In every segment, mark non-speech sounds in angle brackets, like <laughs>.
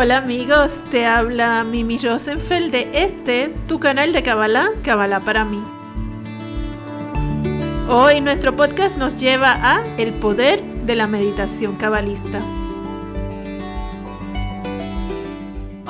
Hola amigos, te habla Mimi Rosenfeld de este, tu canal de Kabbalah, Kabbalah para mí. Hoy nuestro podcast nos lleva a el poder de la meditación cabalista.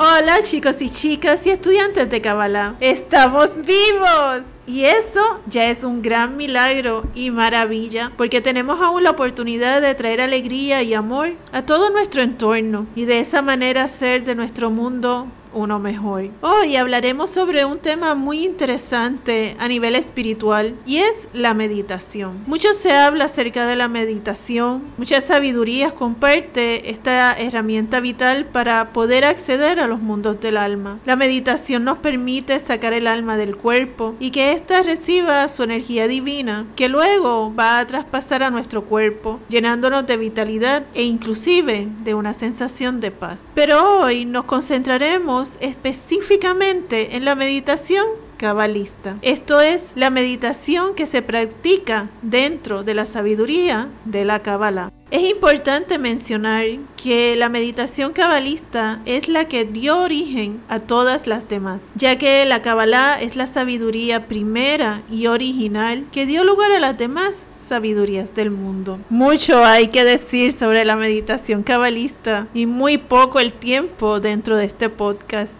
Hola chicos y chicas y estudiantes de Kabbalah. ¡Estamos vivos! Y eso ya es un gran milagro y maravilla, porque tenemos aún la oportunidad de traer alegría y amor a todo nuestro entorno y de esa manera hacer de nuestro mundo uno mejor. Hoy hablaremos sobre un tema muy interesante a nivel espiritual y es la meditación. Mucho se habla acerca de la meditación, muchas sabidurías comparte esta herramienta vital para poder acceder a los mundos del alma. La meditación nos permite sacar el alma del cuerpo y que ésta reciba su energía divina, que luego va a traspasar a nuestro cuerpo, llenándonos de vitalidad e inclusive de una sensación de paz. Pero hoy nos concentraremos específicamente en la meditación cabalista. Esto es la meditación que se practica dentro de la sabiduría de la Kabbalah. Es importante mencionar que la meditación cabalista es la que dio origen a todas las demás, ya que la Kabbalah es la sabiduría primera y original que dio lugar a las demás sabidurías del mundo. Mucho hay que decir sobre la meditación cabalista y muy poco el tiempo dentro de este podcast.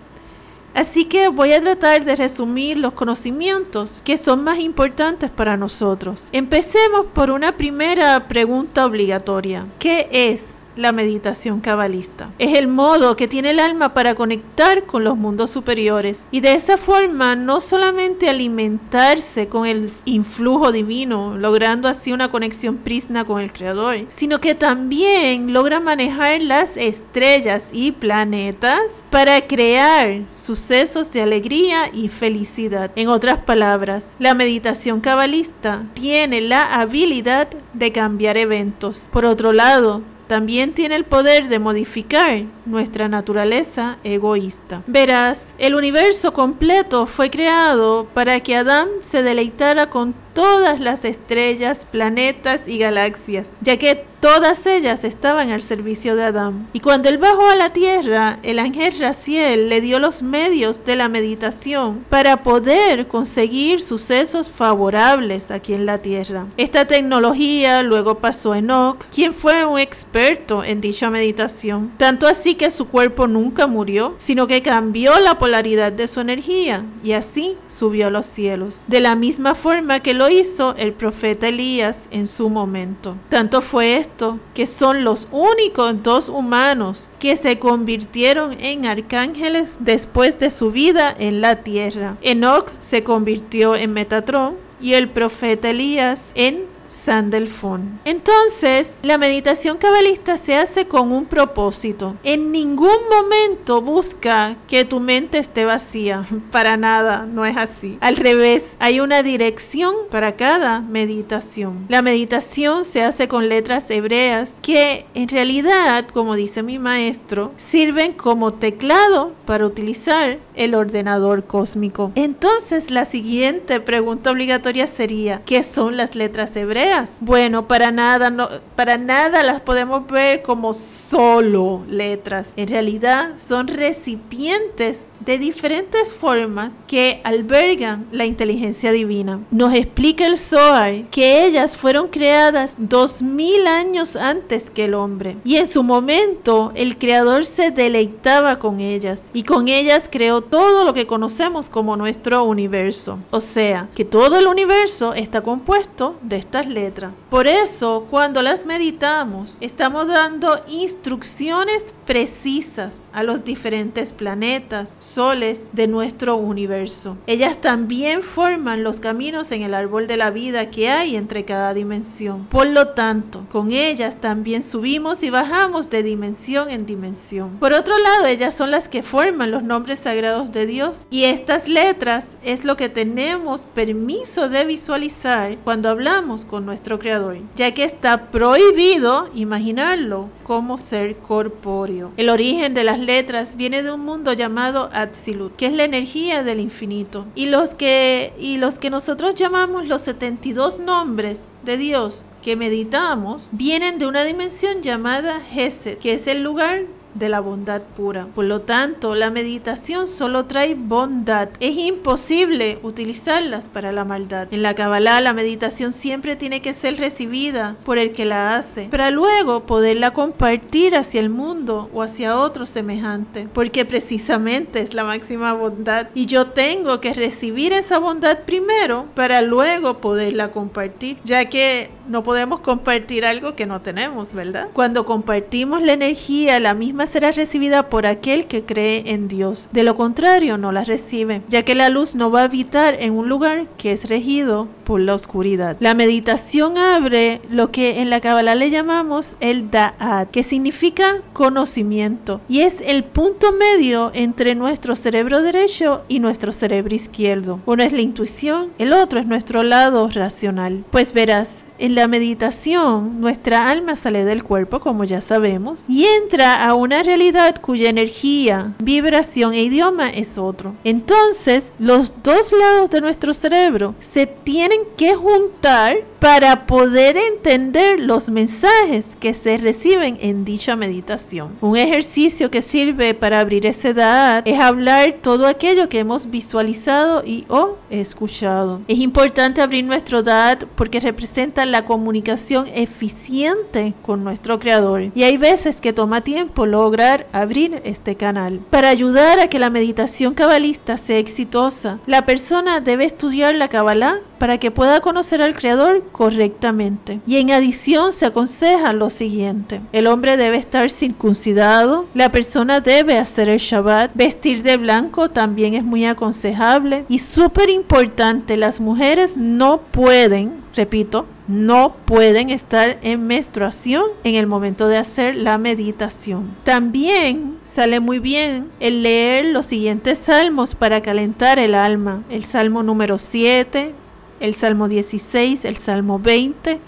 Así que voy a tratar de resumir los conocimientos que son más importantes para nosotros. Empecemos por una primera pregunta obligatoria. ¿Qué es la meditación cabalista. Es el modo que tiene el alma para conectar con los mundos superiores y de esa forma no solamente alimentarse con el influjo divino, logrando así una conexión prisna con el Creador, sino que también logra manejar las estrellas y planetas para crear sucesos de alegría y felicidad. En otras palabras, la meditación cabalista tiene la habilidad de cambiar eventos. Por otro lado, también tiene el poder de modificar nuestra naturaleza egoísta. Verás, el universo completo fue creado para que Adán se deleitara con todas las estrellas, planetas y galaxias, ya que todas ellas estaban al servicio de Adán. Y cuando él bajó a la tierra, el ángel Raciel le dio los medios de la meditación para poder conseguir sucesos favorables aquí en la tierra. Esta tecnología luego pasó a Enoch, quien fue un experto en dicha meditación, tanto así que su cuerpo nunca murió, sino que cambió la polaridad de su energía y así subió a los cielos. De la misma forma que lo hizo el profeta Elías en su momento. Tanto fue esto que son los únicos dos humanos que se convirtieron en arcángeles después de su vida en la tierra. Enoch se convirtió en Metatrón y el profeta Elías en Sandelfon. Entonces, la meditación cabalista se hace con un propósito. En ningún momento busca que tu mente esté vacía. <laughs> Para nada, no es así. Al revés, hay una dirección para cada meditación. La meditación se hace con letras hebreas que en realidad, como dice mi maestro, sirven como teclado para utilizar el ordenador cósmico. Entonces, la siguiente pregunta obligatoria sería, ¿qué son las letras hebreas? Bueno, para nada, no, para nada las podemos ver como solo letras. En realidad son recipientes de diferentes formas que albergan la inteligencia divina. Nos explica el Zohar que ellas fueron creadas dos mil años antes que el hombre y en su momento el creador se deleitaba con ellas y con ellas creó todo lo que conocemos como nuestro universo. O sea, que todo el universo está compuesto de estas letras. Por eso, cuando las meditamos, estamos dando instrucciones precisas a los diferentes planetas, soles de nuestro universo. Ellas también forman los caminos en el árbol de la vida que hay entre cada dimensión. Por lo tanto, con ellas también subimos y bajamos de dimensión en dimensión. Por otro lado, ellas son las que forman los nombres sagrados de Dios y estas letras es lo que tenemos permiso de visualizar cuando hablamos con nuestro Creador, ya que está prohibido imaginarlo como ser corpóreo. El origen de las letras viene de un mundo llamado Que es la energía del infinito. Y los que, y los que nosotros llamamos los 72 nombres de Dios que meditamos vienen de una dimensión llamada Hesed, que es el lugar de la bondad pura. Por lo tanto, la meditación solo trae bondad. Es imposible utilizarlas para la maldad. En la Kabbalah, la meditación siempre tiene que ser recibida por el que la hace, para luego poderla compartir hacia el mundo o hacia otro semejante, porque precisamente es la máxima bondad. Y yo tengo que recibir esa bondad primero para luego poderla compartir, ya que no podemos compartir algo que no tenemos, ¿verdad? Cuando compartimos la energía, la misma será recibida por aquel que cree en Dios. De lo contrario, no la recibe, ya que la luz no va a habitar en un lugar que es regido por la oscuridad. La meditación abre lo que en la Kabbalah le llamamos el Da'at, que significa conocimiento, y es el punto medio entre nuestro cerebro derecho y nuestro cerebro izquierdo. Uno es la intuición, el otro es nuestro lado racional. Pues verás, en la meditación, nuestra alma sale del cuerpo, como ya sabemos, y entra a una realidad cuya energía, vibración e idioma es otro. Entonces, los dos lados de nuestro cerebro se tienen que juntar para poder entender los mensajes que se reciben en dicha meditación. Un ejercicio que sirve para abrir esa edad es hablar todo aquello que hemos visualizado y o escuchado. Es importante abrir nuestro DAD porque representa la comunicación eficiente con nuestro creador y hay veces que toma tiempo lograr abrir este canal. Para ayudar a que la meditación cabalista sea exitosa, la persona debe estudiar la Kabbalah para que pueda conocer al creador correctamente. Y en adición se aconseja lo siguiente. El hombre debe estar circuncidado, la persona debe hacer el Shabbat, vestir de blanco también es muy aconsejable y súper importante, las mujeres no pueden, repito, no pueden estar en menstruación en el momento de hacer la meditación. También sale muy bien el leer los siguientes salmos para calentar el alma. El salmo número 7, el Salmo 16, el Salmo 20,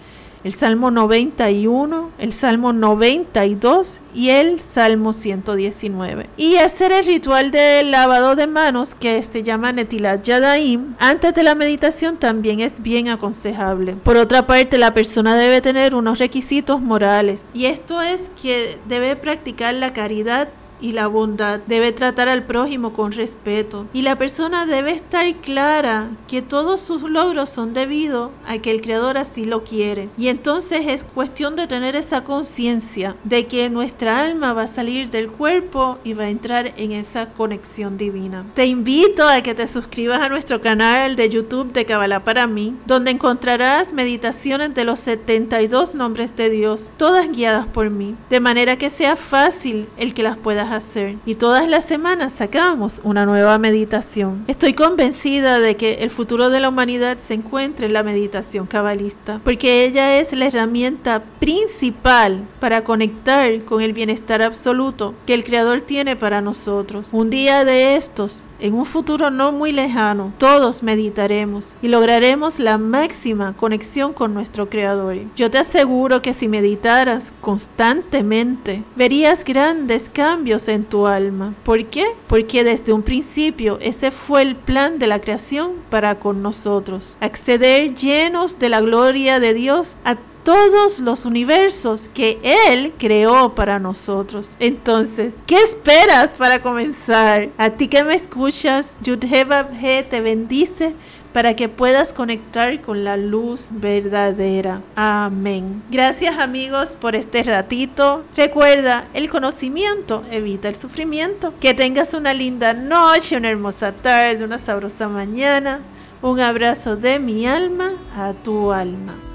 el Salmo 91, el Salmo 92 y el Salmo 119. Y hacer el ritual de lavado de manos que se llama Netilat Yadaim antes de la meditación también es bien aconsejable. Por otra parte, la persona debe tener unos requisitos morales y esto es que debe practicar la caridad y la bondad. Debe tratar al prójimo con respeto. Y la persona debe estar clara que todos sus logros son debido a que el Creador así lo quiere. Y entonces es cuestión de tener esa conciencia de que nuestra alma va a salir del cuerpo y va a entrar en esa conexión divina. Te invito a que te suscribas a nuestro canal de YouTube de Kabbalah para mí, donde encontrarás meditaciones de los 72 nombres de Dios, todas guiadas por mí, de manera que sea fácil el que las puedas hacer. Y todas las semanas sacamos una nueva meditación. Estoy convencida de que el futuro de la humanidad se encuentra en la meditación cabalista, porque ella es la herramienta principal para conectar con el bienestar absoluto que el Creador tiene para nosotros. Un día de estos en un futuro no muy lejano, todos meditaremos y lograremos la máxima conexión con nuestro Creador. Yo te aseguro que si meditaras constantemente, verías grandes cambios en tu alma. ¿Por qué? Porque desde un principio ese fue el plan de la creación para con nosotros. Acceder llenos de la gloria de Dios a todos los universos que Él creó para nosotros. Entonces, ¿qué esperas para comenzar? A ti que me escuchas, Yudhebab te bendice para que puedas conectar con la luz verdadera. Amén. Gracias amigos por este ratito. Recuerda, el conocimiento evita el sufrimiento. Que tengas una linda noche, una hermosa tarde, una sabrosa mañana. Un abrazo de mi alma a tu alma.